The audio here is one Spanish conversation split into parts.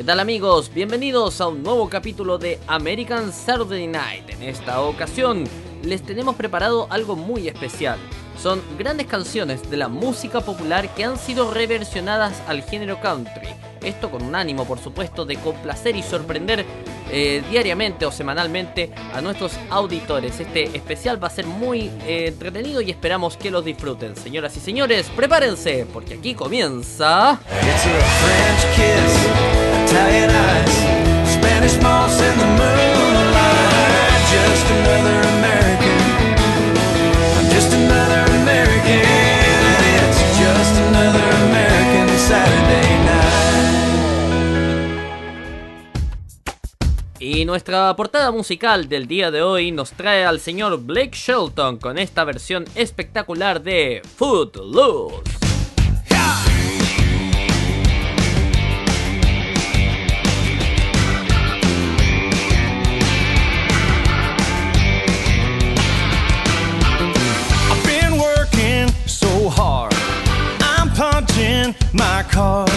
¿Qué tal amigos? Bienvenidos a un nuevo capítulo de American Saturday Night. En esta ocasión les tenemos preparado algo muy especial. Son grandes canciones de la música popular que han sido reversionadas al género country. Esto con un ánimo, por supuesto, de complacer y sorprender eh, diariamente o semanalmente a nuestros auditores. Este especial va a ser muy eh, entretenido y esperamos que los disfruten. Señoras y señores, prepárense, porque aquí comienza... It's a Y nuestra portada musical del día de hoy nos trae al señor Blake Shelton con esta versión espectacular de Footloose. my car.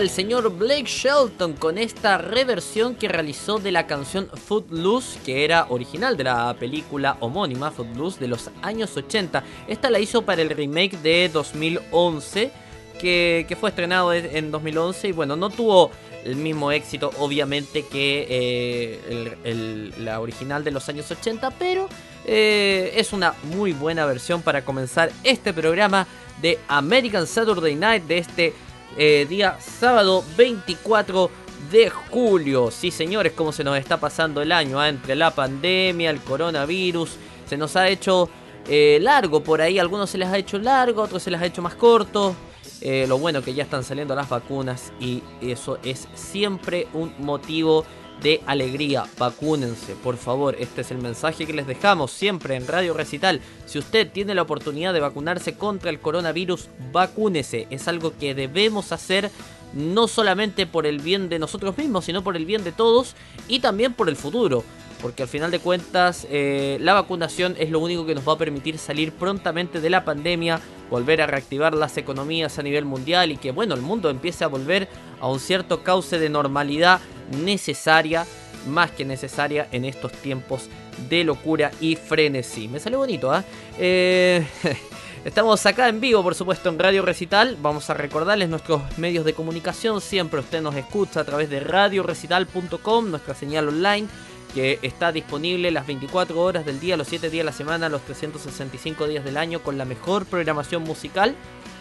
El señor Blake Shelton con esta reversión que realizó de la canción Footloose, que era original de la película homónima Footloose de los años 80. Esta la hizo para el remake de 2011, que, fue estrenado en en 2011 y bueno, no tuvo el mismo éxito obviamente que eh, la original de los años 80, pero eh, es una muy buena versión para comenzar este programa de American Saturday Night de este eh, día sábado 24 de julio. Sí, señores, cómo se nos está pasando el año, ¿ah? entre la pandemia, el coronavirus, se nos ha hecho eh, largo por ahí, algunos se les ha hecho largo, otros se les ha hecho más corto. Eh, lo bueno que ya están saliendo las vacunas y eso es siempre un motivo de alegría. Vacúnense, por favor. Este es el mensaje que les dejamos siempre en Radio Recital. Si usted tiene la oportunidad de vacunarse contra el coronavirus, vacúnese. Es algo que debemos hacer no solamente por el bien de nosotros mismos, sino por el bien de todos y también por el futuro. Porque al final de cuentas eh, la vacunación es lo único que nos va a permitir salir prontamente de la pandemia, volver a reactivar las economías a nivel mundial y que bueno, el mundo empiece a volver a un cierto cauce de normalidad necesaria, más que necesaria en estos tiempos de locura y frenesí. Me salió bonito, ¿ah? ¿eh? Estamos acá en vivo, por supuesto, en Radio Recital. Vamos a recordarles nuestros medios de comunicación. Siempre usted nos escucha a través de radiorecital.com, nuestra señal online, que está disponible las 24 horas del día, los 7 días de la semana, los 365 días del año, con la mejor programación musical.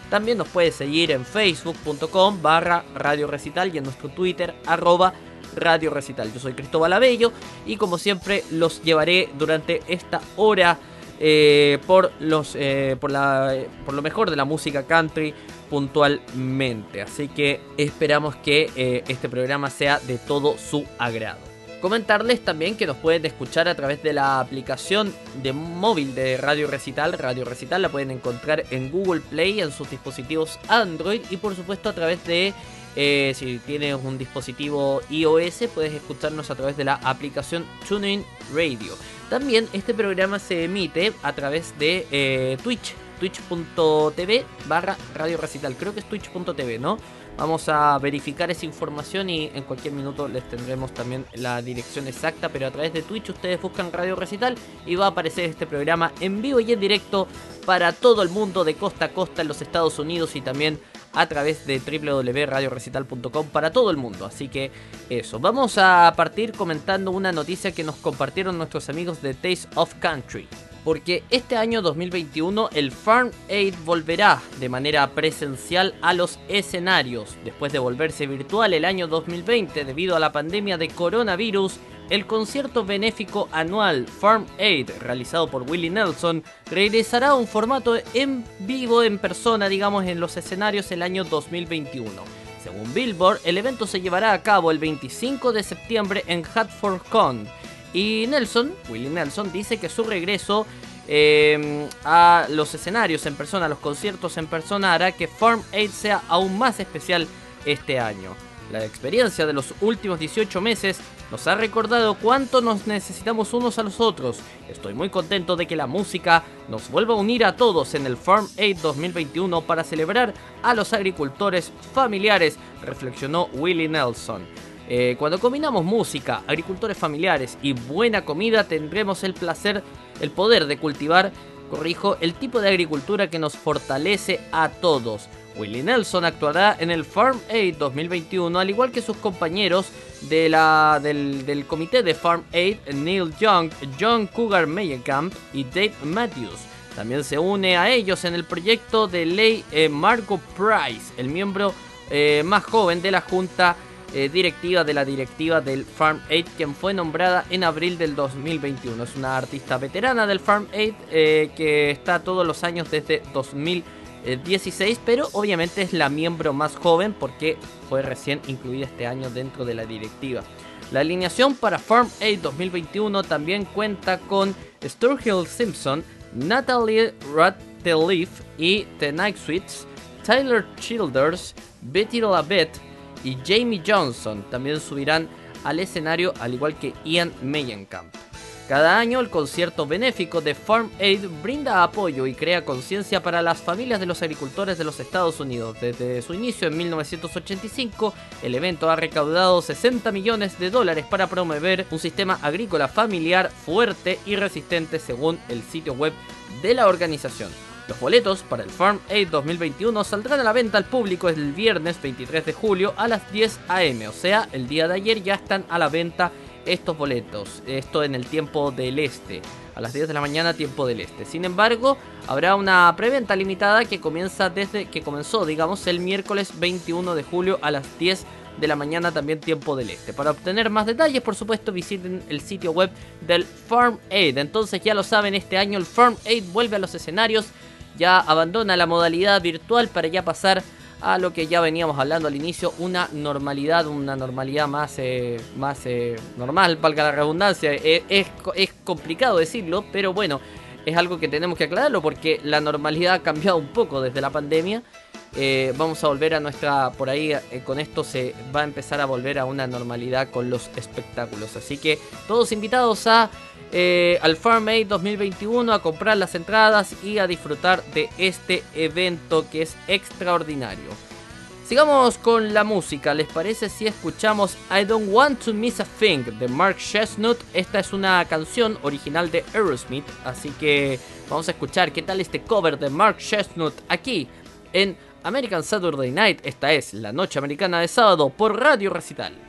También nos puede seguir en facebook.com barra Radio Recital y en nuestro Twitter arroba Radio Recital. Yo soy Cristóbal Abello y como siempre los llevaré durante esta hora eh, por, los, eh, por, la, por lo mejor de la música country puntualmente. Así que esperamos que eh, este programa sea de todo su agrado. Comentarles también que nos pueden escuchar a través de la aplicación de móvil de Radio Recital. Radio Recital la pueden encontrar en Google Play, en sus dispositivos Android y por supuesto a través de si tienes un dispositivo iOS, puedes escucharnos a través de la aplicación TuneIn Radio. También este programa se emite a través de eh, Twitch, twitch.tv barra Radio Recital. Creo que es twitch.tv, ¿no? Vamos a verificar esa información y en cualquier minuto les tendremos también la dirección exacta, pero a través de Twitch ustedes buscan Radio Recital y va a aparecer este programa en vivo y en directo para todo el mundo de costa a costa en los Estados Unidos y también a través de www.radiorecital.com para todo el mundo. Así que eso, vamos a partir comentando una noticia que nos compartieron nuestros amigos de Taste of Country. Porque este año 2021 el Farm Aid volverá de manera presencial a los escenarios. Después de volverse virtual el año 2020 debido a la pandemia de coronavirus, el concierto benéfico anual Farm Aid, realizado por Willie Nelson, regresará a un formato en vivo, en persona, digamos, en los escenarios el año 2021. Según Billboard, el evento se llevará a cabo el 25 de septiembre en Hartford Con. Y Nelson, Willie Nelson, dice que su regreso em, a los escenarios en persona, a los conciertos en persona, hará que Farm Aid sea aún más especial este año. La experiencia de los últimos 18 meses nos ha recordado cuánto nos necesitamos unos a los otros. Estoy muy contento de que la música nos vuelva a unir a todos en el Farm Aid 2021 para celebrar a los agricultores familiares, reflexionó Willie Nelson. Eh, cuando combinamos música, agricultores familiares y buena comida, tendremos el placer, el poder de cultivar, corrijo, el tipo de agricultura que nos fortalece a todos. Willie Nelson actuará en el Farm Aid 2021, al igual que sus compañeros de la, del, comité de Farm Aid, Neil Young, John Cougar Camp y Dave Matthews. También se une a ellos en el proyecto de ley eh, Marco Price, el miembro eh, más joven de la junta eh, directiva de la directiva del Farm Aid, quien fue nombrada en abril del 2021. Es una artista veterana del Farm Aid que está todos los años desde 2021 16, eh, pero obviamente es la miembro más joven porque fue recién incluida este año dentro de la directiva. La alineación para Farm Aid 2021 también cuenta con Sturgill Simpson, Natalie Rateliff y The Night Sweets, Tyler Childers, Betty LaBette y Jamie Johnson también subirán al escenario al igual que Ian Meyenkamp. Cada año el concierto benéfico de Farm Aid brinda apoyo y crea conciencia para las familias de los agricultores de los Estados Unidos. Desde su inicio en 1985, el evento ha recaudado 60 millones de dólares para promover un sistema agrícola familiar fuerte y resistente según el sitio web de la organización. Los boletos para el Farm Aid 2021 saldrán a la venta al público el viernes 23 de julio a las 10 am, o sea, el día de ayer ya están a la venta estos boletos. Esto en el tiempo del este. A las 10 de la mañana, tiempo del este. Sin embargo, habrá una preventa limitada que comienza desde que comenzó, digamos, el miércoles 21 de julio a las 10 de la mañana también tiempo del este. Para obtener más detalles, por supuesto, visiten el sitio web del Farm Aid. Entonces ya lo saben, este año el Farm Aid vuelve a los escenarios, ya abandona la modalidad virtual para ya pasar a lo que ya veníamos hablando al inicio, una normalidad, una normalidad más, eh, más eh, normal, valga la redundancia. Eh, es, es complicado decirlo, pero bueno, es algo que tenemos que aclararlo porque la normalidad ha cambiado un poco desde la pandemia vamos a volver a nuestra, por ahí con esto se va a empezar a volver a una normalidad con los espectáculos. Así que todos invitados a eh, al Farm Aid 2021 a comprar las entradas y a disfrutar de este evento que es extraordinario. Sigamos con la música, ¿les parece si escuchamos I Don't Want to Miss a Thing de Mark Chestnut? Esta es una canción original de Aerosmith, así que vamos a escuchar qué tal este cover de Mark Chestnut aquí en American Saturday Night, esta es la noche americana de sábado por Radio Recital.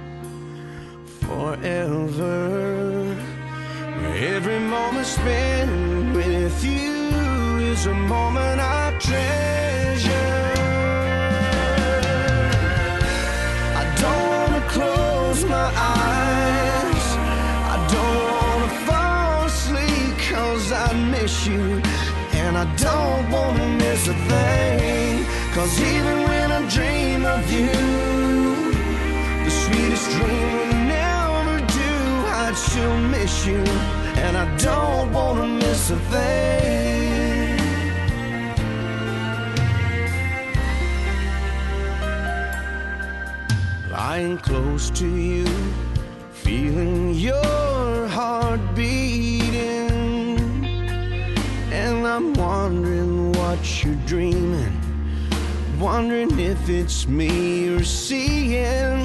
forever. Every moment spent with you is a moment I treasure. I don't wanna close my eyes. I don't wanna fall asleep cause I miss you. And I don't wanna miss a thing. Cause even when I dream of you, the sweetest dream still miss you, and I don't wanna miss a thing. Lying close to you, feeling your heart beating, and I'm wondering what you're dreaming wondering if it's me you're seeing.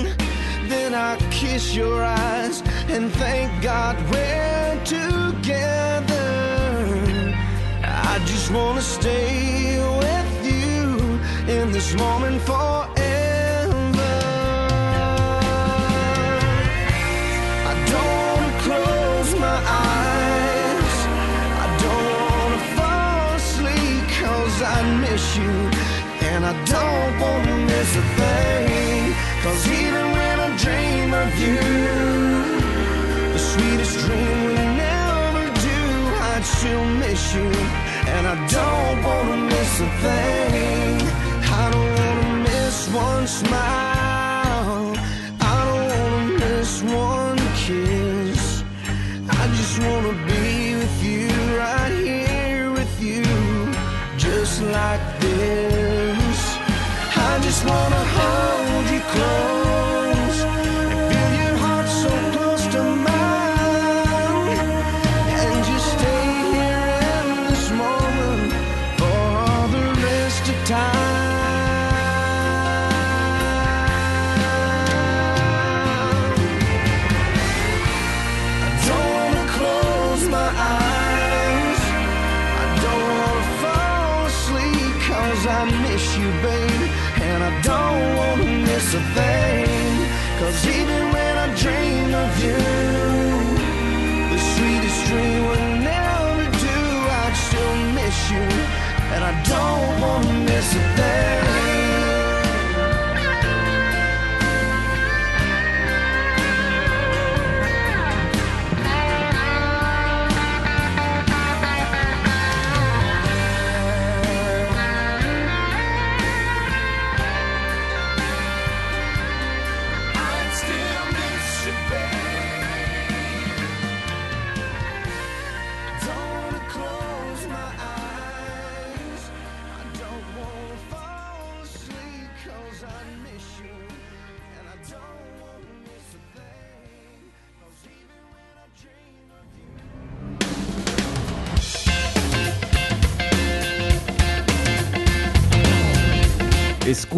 Then I kiss your eyes and thank God we're together. I just wanna stay with you in this moment forever. I don't wanna close my eyes. I don't wanna fall asleep cause I miss you. And I don't wanna miss a thing. Cause even when I dream of you, still miss you. And I don't wanna miss a thing. I don't wanna miss one smile. I don't wanna miss one kiss. I just wanna be with you, right here with you, just like this. I just wanna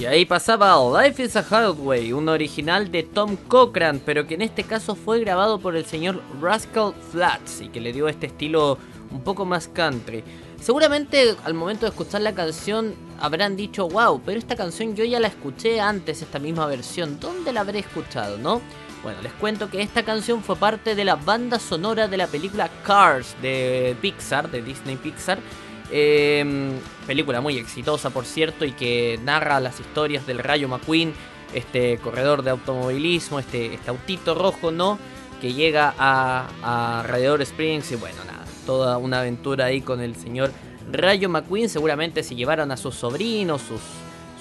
Y ahí pasaba Life is a Highway, un original de Tom Cochran, pero que en este caso fue grabado por el señor Rascal Flats y que le dio este estilo un poco más country. Seguramente al momento de escuchar la canción habrán dicho, wow, pero esta canción yo ya la escuché antes, esta misma versión, ¿dónde la habré escuchado, no? Bueno, les cuento que esta canción fue parte de la banda sonora de la película Cars de Pixar, de Disney Pixar, Em, película muy exitosa, por cierto, y que narra las historias del Rayo McQueen, este corredor de automovilismo, este, este autito rojo, ¿no? Que llega a, Radiador Springs y bueno, nada, toda una aventura ahí con el señor Rayo McQueen. Seguramente se llevaron a sus sobrinos, sus,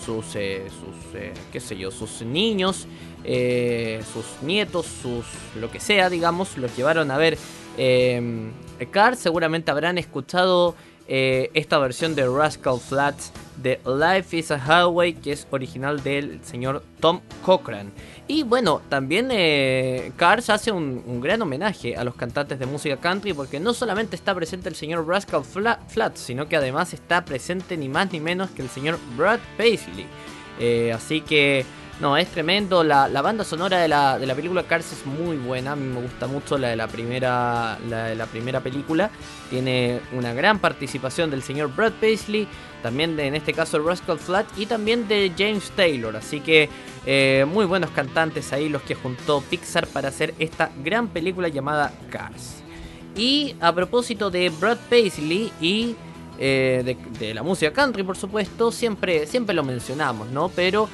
sus, eh, sus eh, qué sé yo, sus niños, eh, sus nietos, sus lo que sea, digamos, los llevaron a ver em, Cars. Seguramente habrán escuchado eh, esta versión de Rascal Flats de Life is a Highway, que es original del señor Tom Cochran. Y bueno, también eh, Cars hace un, gran homenaje a los cantantes de música country porque no solamente está presente el señor Rascal Fla- Flatts, sino que además está presente ni más ni menos que el señor Brad Paisley. Eh, así que, no, es tremendo. La, la banda sonora de la, de la película Cars es muy buena. A mí me gusta mucho la de la primera, la de la primera película. Tiene una gran participación del señor Brad Paisley. También de, en este caso Rascal Flat y también de James Taylor. Así que eh, muy buenos cantantes ahí los que juntó Pixar para hacer esta gran película llamada Cars. Y a propósito de Brad Paisley y eh, de, de la música country, por supuesto, siempre, siempre lo mencionamos, ¿no? Pero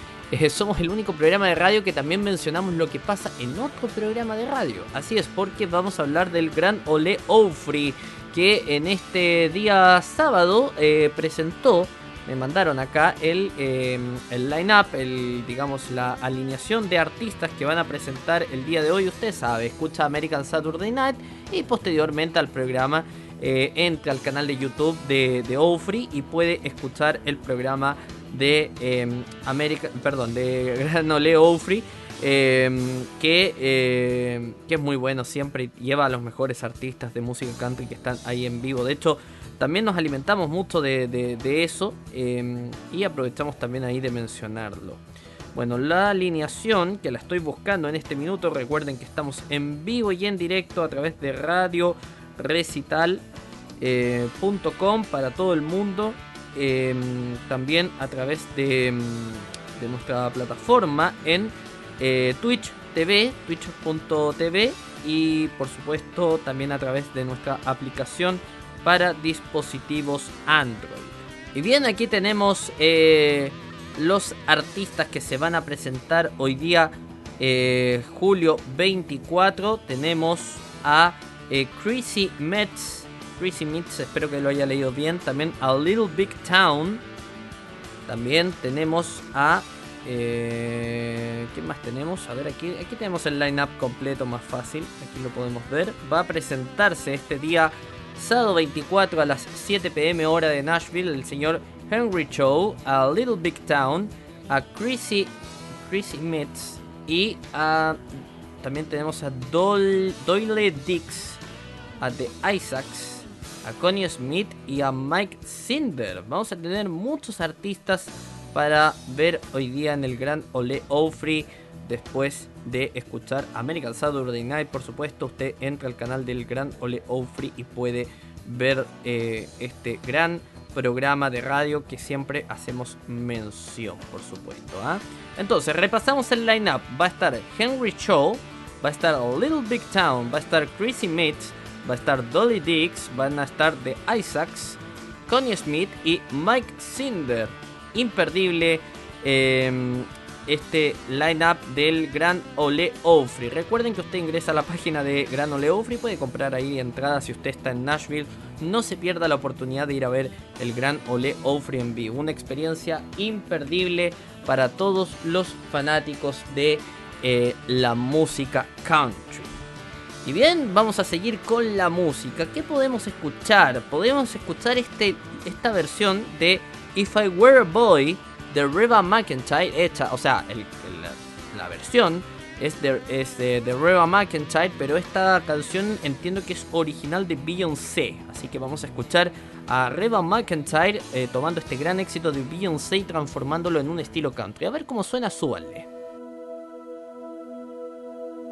somos el único programa de radio que también mencionamos lo que pasa en otro programa de radio. Así es, porque vamos a hablar del gran Ole Ofri, que en este día sábado eh, presentó, me mandaron acá el, eh, el line-up, el, digamos, la alineación de artistas que van a presentar el día de hoy. Usted sabe, escucha American Saturday Night y posteriormente al programa eh, entre al canal de YouTube de, de Ofri y puede escuchar el programa de eh, América, perdón, de Gran Ole Ofri. eh, que, eh, que es muy bueno siempre lleva a los mejores artistas de música country que están ahí en vivo. De hecho, también nos alimentamos mucho de, de- eso y aprovechamos también ahí de mencionarlo. Bueno, la alineación que la estoy buscando en este minuto, recuerden que estamos en vivo y en directo a través de Radio Recital eh, para todo el mundo. eh, también a través de, de nuestra plataforma en eh, Twitch TV, twitch.tv y por supuesto también a través de nuestra aplicación para dispositivos Android. Y bien, aquí tenemos eh, los artistas que se van a presentar hoy día, julio 24. Tenemos a eh, Chrissy Metz. Chrissy Metz, espero que lo haya leído bien. También a Little Big Town. También tenemos a. Eh, ¿Qué más tenemos? A ver, aquí, aquí tenemos el line-up completo más fácil. Aquí lo podemos ver. Va a presentarse este día, sábado 24 a las 7 pm hora de Nashville, el señor Henry Chow, a Little Big Town, a Chrissy, Chrissy Metz y a. También tenemos a Doyle Dix, a The Isaacs, a Connie Smith y a Mike Cinder. Vamos a tener muchos artistas para ver hoy día en el Gran Ole Ofri. Después de escuchar American Saturday Night, por supuesto, usted entra al canal del Gran Ole Ofri y puede ver eh, este gran programa de radio que siempre hacemos mención, por supuesto. ¿ah? Entonces, repasamos el lineup. Va a estar Henry Shaw, va a estar Little Big Town, va a estar Chrissy Mitz, va a estar Dolly Dix, van a estar The Isaacs, Connie Smith y Mike Cinder. Imperdible eh, este lineup del Gran Ole Ofri. Recuerden que usted ingresa a la página de Gran Ole Ofri, puede comprar ahí entradas si usted está en Nashville. No se pierda la oportunidad de ir a ver el Gran Ole Ofri en vivo. Una experiencia imperdible para todos los fanáticos de eh, la música country. Y bien, vamos a seguir con la música. ¿Qué podemos escuchar? Podemos escuchar este, esta versión de If I Were a Boy de Reba McIntyre, hecha, o sea, el- la, versión es de, es de Reba McIntyre, pero esta canción entiendo que es original de Beyoncé. Así que vamos a escuchar a Reba McIntyre eh, tomando este gran éxito de Beyoncé y transformándolo en un estilo country. A ver cómo suena, súbanle.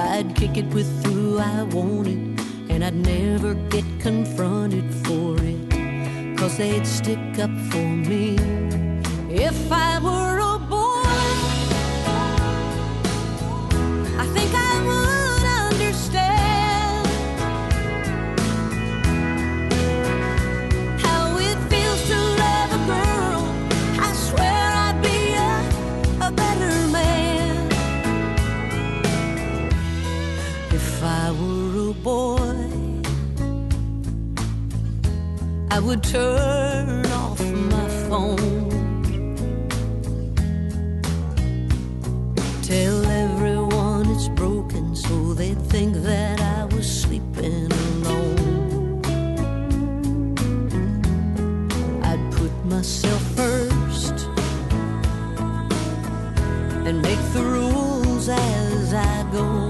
I'd kick it with who I wanted, and I'd never get confronted for it, cause they'd stick up for me. If I were I would turn off my phone. Tell everyone it's broken so they'd think that I was sleeping alone. I'd put myself first and make the rules as I go.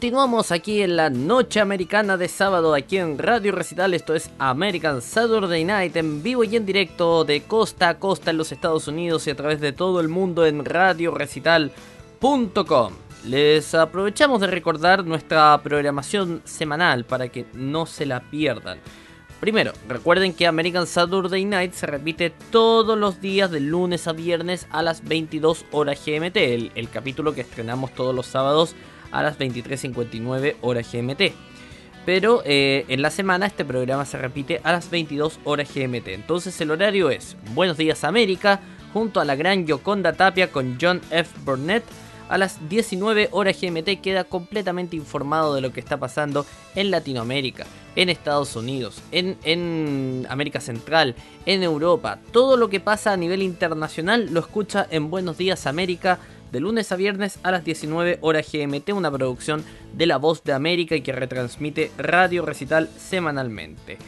Continuamos aquí en la noche americana de sábado, aquí en Radio Recital. Esto es American Saturday Night en vivo y en directo de costa a costa en los Estados Unidos y a través de todo el mundo en radiorecital.com. Les aprovechamos de recordar nuestra programación semanal para que no se la pierdan. Primero, recuerden que American Saturday Night se repite todos los días de lunes a viernes a las 22 horas GMT, el, el capítulo que estrenamos todos los sábados a las 23.59 horas GMT. Pero eh, en la semana este programa se repite a las 22 horas GMT. Entonces el horario es Buenos Días América, junto a la gran Yoconda Tapia con John F. Burnett. A las 19 horas GMT queda completamente informado de lo que está pasando en Latinoamérica, en Estados Unidos, en, en América Central, en Europa. Todo lo que pasa a nivel internacional lo escucha en Buenos Días América de lunes a viernes a las 19 horas GMT, una producción de La Voz de América y que retransmite Radio Recital semanalmente.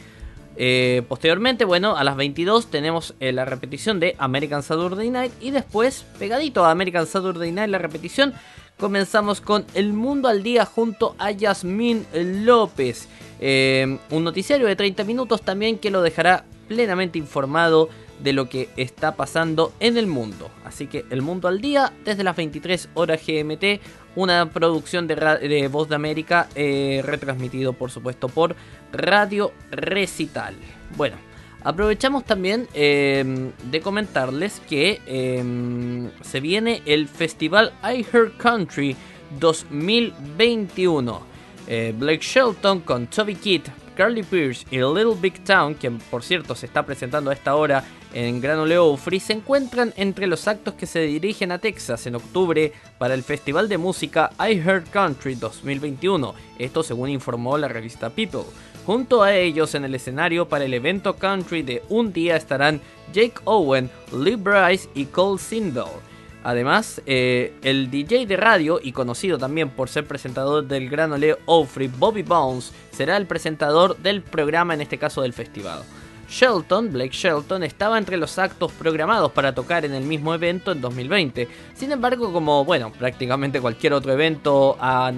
Eh, posteriormente, bueno, a las 22 tenemos eh, la repetición de American Saturday Night y después, pegadito a American Saturday Night, la repetición, comenzamos con El Mundo al Día junto a Yasmín López. Eh, un noticiario de 30 minutos también que lo dejará plenamente informado de lo que está pasando en el mundo. Así que El Mundo al Día desde las 23 horas GMT, una producción de, Voz de América eh, retransmitido por supuesto por Radio Recital. Bueno, aprovechamos también eh, de comentarles que eh, se viene el festival I Heard Country 2021. Eh, Blake Shelton con Toby Kidd, Carly Pierce y Little Big Town, que por cierto se está presentando a esta hora en Gran Ole Opry, se encuentran entre los actos que se dirigen a Texas en octubre para el Festival de Música I Heard Country 2021. Esto según informó la revista People. Junto a ellos en el escenario para el evento country de un día estarán Jake Owen, Lee Bryce y Cole Sindel. Además, eh, el DJ de radio y conocido también por ser presentador del Gran Ole Opry, Bobby Bones, será el presentador del programa, en este caso del festival. Shelton, Blake Shelton, estaba entre los actos programados para tocar en el mismo evento en 2020. Sin embargo, como bueno, prácticamente cualquier otro evento a,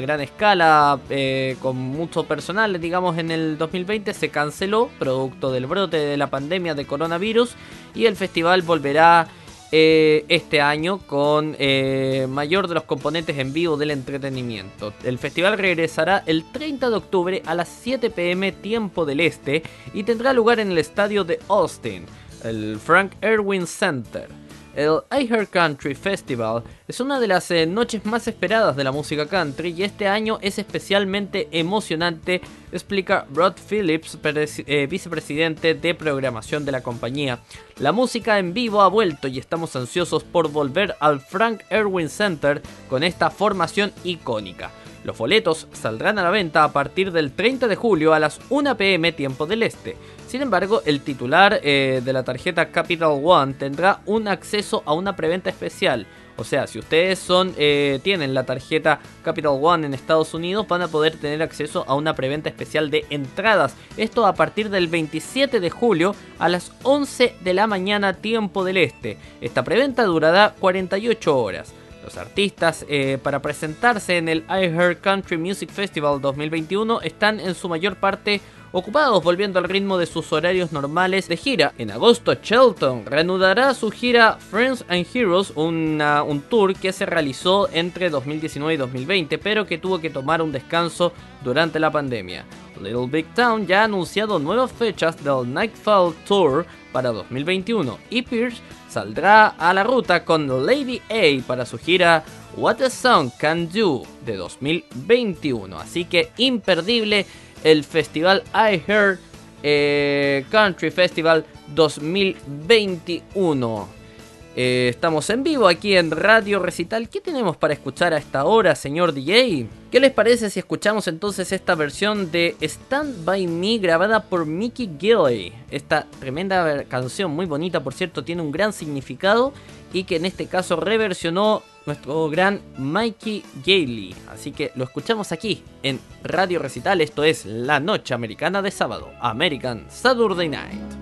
gran escala, eh, con mucho personal, digamos, en el 2020 se canceló, producto del brote de la pandemia de coronavirus, y el festival volverá eh, este año con eh, mayor de los componentes en vivo del entretenimiento. El festival regresará el 30 de octubre a las 7 pm tiempo del este y tendrá lugar en el estadio de Austin, el Frank Erwin Center. El I Country Festival es una de las eh, noches más esperadas de la música country y este año es especialmente emocionante, explica Rod Phillips, eh, vicepresidente de programación de la compañía. La música en vivo ha vuelto y estamos ansiosos por volver al Frank Erwin Center con esta formación icónica. Los boletos saldrán a la venta a partir del 30 de julio a las 1 pm tiempo del este. Sin embargo, el titular eh, de la tarjeta Capital One tendrá un acceso a una preventa especial. O sea, si ustedes son eh, tienen la tarjeta Capital One en Estados Unidos, van a poder tener acceso a una preventa especial de entradas. Esto a partir del 27 de julio a las 11 de la mañana tiempo del este. Esta preventa durará 48 horas. Los artistas eh, para presentarse en el I Heard Country Music Festival 2021 están en su mayor parte ocupados volviendo al ritmo de sus horarios normales de gira. En agosto, Shelton reanudará su gira Friends and Heroes, un tour que se realizó entre 2019 y 2020, pero que tuvo que tomar un descanso durante la pandemia. Little Big Town ya ha anunciado nuevas fechas del Nightfall Tour para 2021 y Pierce saldrá a la ruta con Lady A para su gira What a Song Can Do de 2021. Así que imperdible el festival I Heard eh, Country Festival 2021. Eh, estamos en vivo aquí en Radio Recital. ¿Qué tenemos para escuchar a esta hora, señor DJ? ¿Qué les parece si escuchamos entonces esta versión de Stand By Me grabada por Mickey Gilley? Esta tremenda canción, muy bonita por cierto, tiene un gran significado y que en este caso reversionó nuestro gran Mikey Gailey. Así que lo escuchamos aquí en Radio Recital. Esto es La Noche Americana de Sábado, American Saturday Night.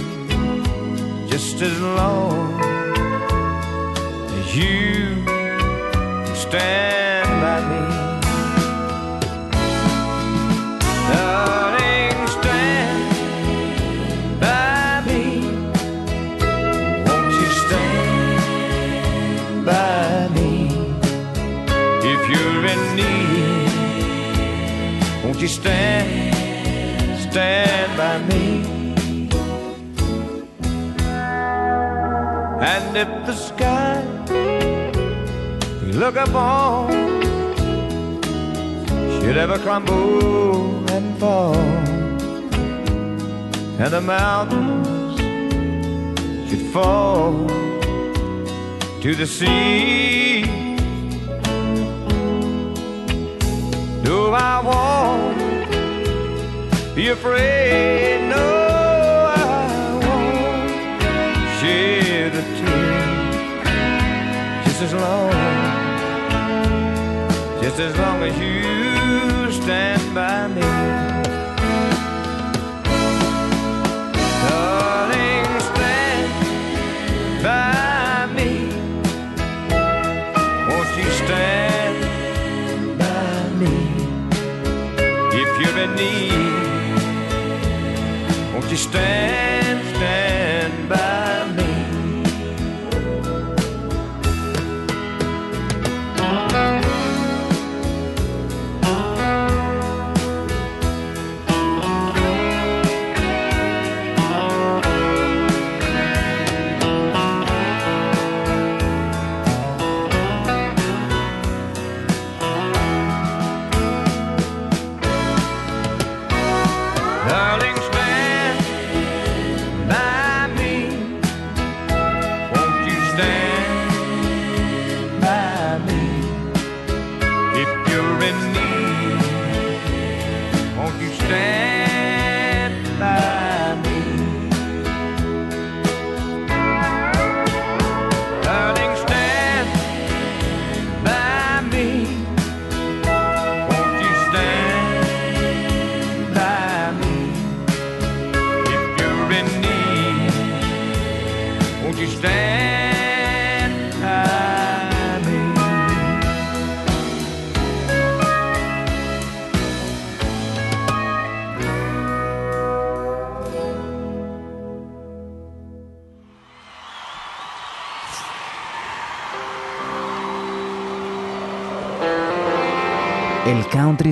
as long as you stand by me. Darling, stand by me. Won't you stand by me? If you're in need, won't you stand, stand by me? And if the sky you look upon should ever crumble and fall, and the mountains should fall to the sea. Do I won't be afraid. Just as long, just as long as you stand by me. Darling, stand by me. Won't you stand by me? If you're in need, won't you stand,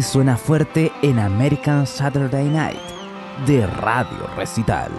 suena fuerte en American Saturday Night de Radio Recital.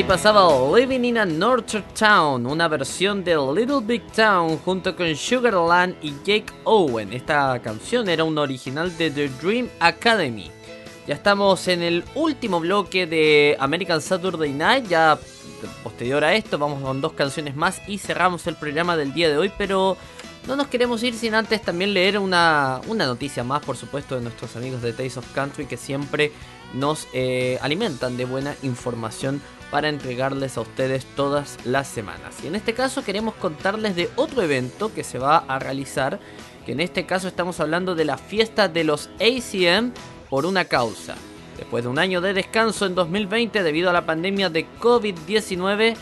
Ahí pasaba Living in a Northern Town, una versión de Little Big Town junto con Sugarland y Jake Owen. Esta canción era un original de The Dream Academy. Ya estamos en el último bloque de American Saturday Night. Ya posterior a esto vamos con dos canciones más y cerramos el programa del día de hoy. Pero no nos queremos ir sin antes también leer una, una noticia más, por supuesto, de nuestros amigos de Taste of Country que siempre nos eh, alimentan de buena información para entregarles a ustedes todas las semanas. Y en este caso queremos contarles de otro evento que se va a realizar, que en este caso estamos hablando de la fiesta de los ACM por una causa. Después de un año de descanso en 2020 debido a la pandemia de COVID-19,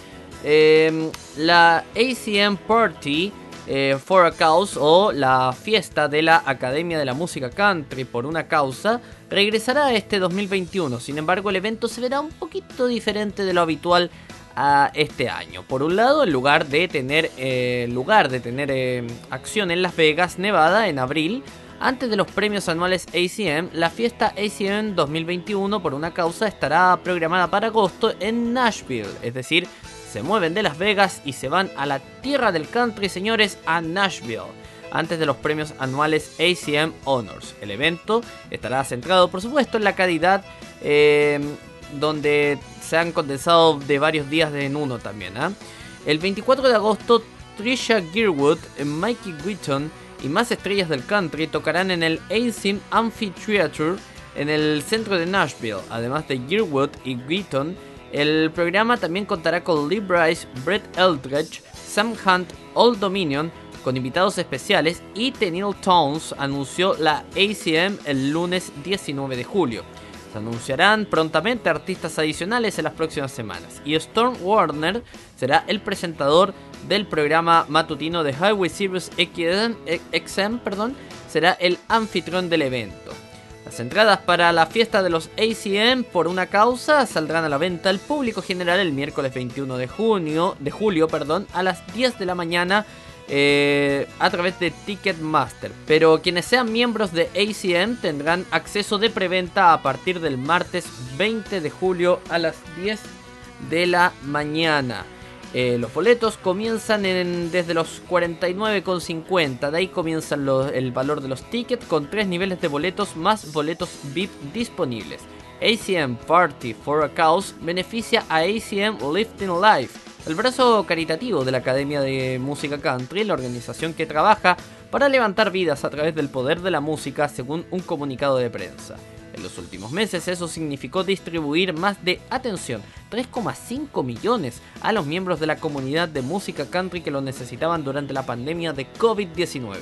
eh, la ACM Party eh, for a Cause o la fiesta de la Academia de la Música Country por una causa regresará este 2021. Sin embargo, el evento se verá un poquito diferente de lo habitual a este año. Por un lado, en lugar de tener, eh, lugar de tener eh, acción en Las Vegas, Nevada, en abril, antes de los premios anuales ACM, la fiesta ACM 2021 por una causa estará programada para agosto en Nashville, es decir, se mueven de Las Vegas y se van a la tierra del country, señores, a Nashville, antes de los premios anuales ACM Honors. El evento estará centrado, por supuesto, en la calidad, eh, donde se han condensado de varios días en uno también. ¿ah? El 24 de agosto, Trisha Gearwood, Mikey Wheaton y más estrellas del country tocarán en el ACM Amphitheater en el centro de Nashville. Además de Gearwood y Wheaton, el programa también contará con Lee Bryce, Brett Eldredge, Sam Hunt, Old Dominion, con invitados especiales y Tenille Towns anunció la ACM el lunes 19 de julio. Se anunciarán prontamente artistas adicionales en las próximas semanas. Y Storm Warner será el presentador del programa matutino de Highway Series XM, perdón, será el anfitrión del evento. Las entradas para la fiesta de los ACM por una causa saldrán a la venta al público general el miércoles 21 de junio, de julio, perdón, a las 10 de la mañana eh, a través de Ticketmaster. Pero quienes sean miembros de ACM tendrán acceso de preventa a partir del martes 20 de julio a las 10 de la mañana. Eh, los boletos comienzan en, desde los 49,50. De ahí comienzan el valor de los tickets con tres niveles de boletos más boletos VIP disponibles. ACM Party for a Cause beneficia a ACM Lifting Life, el brazo caritativo de la Academia de Música Country, la organización que trabaja para levantar vidas a través del poder de la música, según un comunicado de prensa. En los últimos meses eso significó distribuir más de, atención, 3,5 millones a los miembros de la comunidad de música country que lo necesitaban durante la pandemia de COVID-19.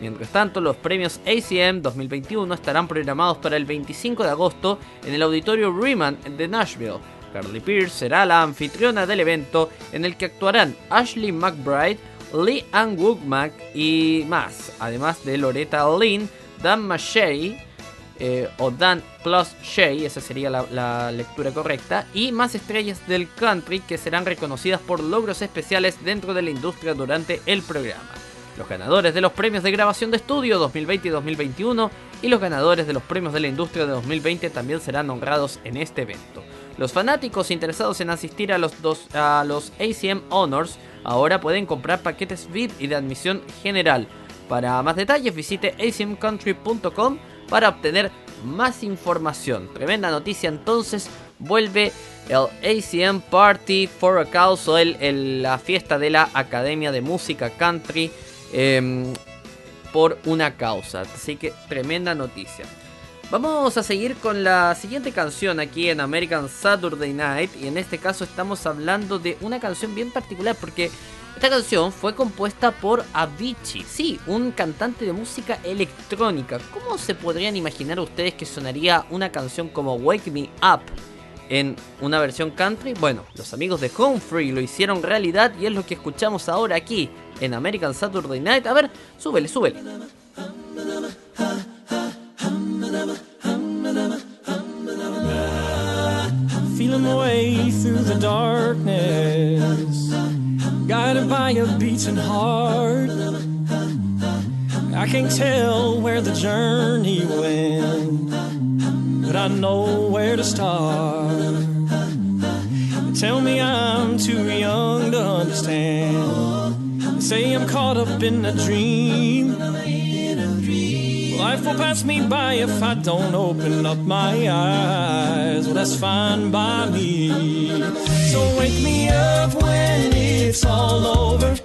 Mientras tanto, los premios ACM 2021 estarán programados para el 25 de agosto en el auditorio Riemann de Nashville. Carly Pierce será la anfitriona del evento en el que actuarán Ashley McBride, Lee Ann Womack y más, además de Loretta Lynn, Dan Mashey, eh, o Dan Plus Shay, esa sería la, la lectura correcta, y más estrellas del country que serán reconocidas por logros especiales dentro de la industria durante el programa. Los ganadores de los premios de grabación de estudio 2020 y 2021 y los ganadores de los premios de la industria de 2020 también serán honrados en este evento. Los fanáticos interesados en asistir a los, dos, a los ACM Honors ahora pueden comprar paquetes VIP y de admisión general. Para más detalles visite acmcountry.com para obtener más información. Tremenda noticia entonces, vuelve el ACM Party for a Cause o el- la fiesta de la Academia de Música Country em, por una causa. Así que tremenda noticia. Vamos a seguir con la siguiente canción aquí en American Saturday Night y en este caso estamos hablando de una canción bien particular porque esta canción fue compuesta por Avicii, sí, un cantante de música electrónica. ¿Cómo se podrían imaginar ustedes que sonaría una canción como Wake Me Up en una versión country? Bueno, los amigos de Home Free lo hicieron realidad y es lo que escuchamos ahora aquí en American Saturday Night. A ver, súbele, súbele. Feeling my way through the darkness, guided by a beating heart. I can't tell where the journey went, but I know where to start. Tell me I'm too young to understand. Say I'm caught up in a dream. Life will pass me by if I don't open up my eyes. Well, that's fine by me. So wake me up when it's all over.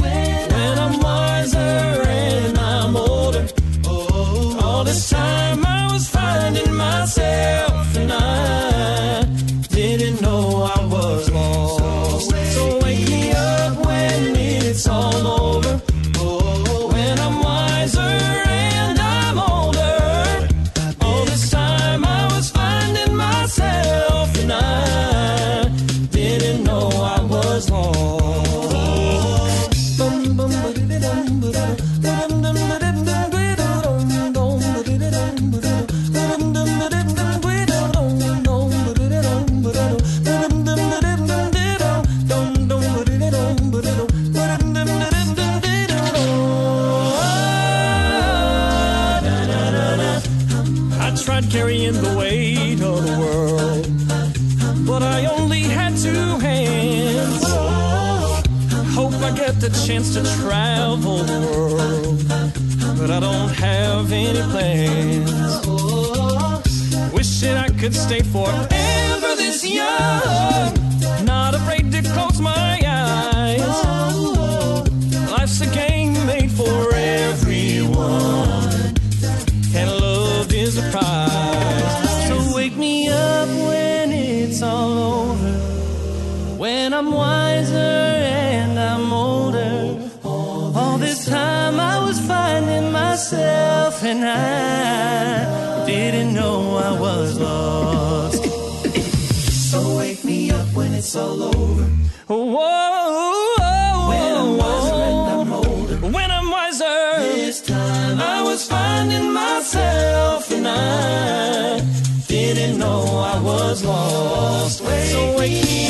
When I'm wiser and I'm older. Oh, all this time I was finding myself chance to travel the world, but I don't have any plans. Wishing I could stay forever this young, not afraid to close my eyes. Life's a game made for everyone and love is a prize. So wake me up when it's all over, when I'm wiser myself, and I didn't know I was lost. so wake me up when it's all over. Whoa, when I'm wiser and I'm older. When I'm wiser, this time I was finding myself, and I didn't know I was lost. So wake me up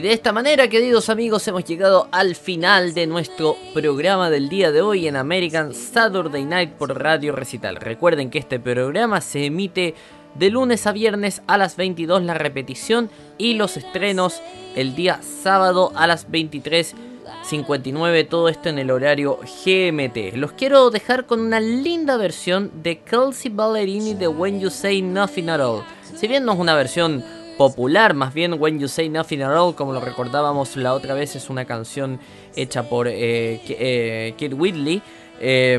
Y de esta manera, queridos amigos, hemos llegado al final de nuestro programa del día de hoy en American Saturday Night por Radio Recital. Recuerden que este programa se emite de lunes a viernes a las 22 la repetición y los estrenos el día sábado a las 23.59, todo esto en el horario GMT. Los quiero dejar con una linda versión de Kelsey Ballerini de When You Say Nothing At All. Si bien no es una versión popular, más bien When You Say Nothing At All, como lo recordábamos la otra vez, es una canción hecha por eh, eh, Kid Whitley. Eh,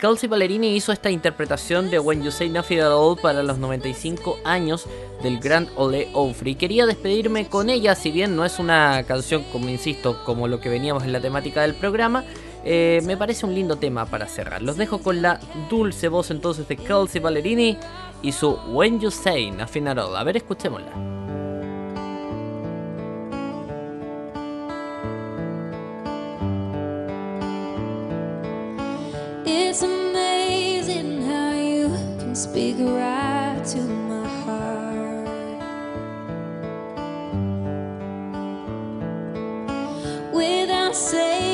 Kelsey Ballerini hizo esta interpretación de When You Say Nothing At All para los 95 años del Grand Ole Opry. Quería despedirme con ella, si bien no es una canción, como insisto, como lo que veníamos en la temática del programa. eh, me parece un lindo tema para cerrar. Los dejo con la dulce voz entonces de Kelsey Ballerini y su When You Say Nothing At All. A ver, escuchémosla. It's amazing how you can speak right to my heart. Without saying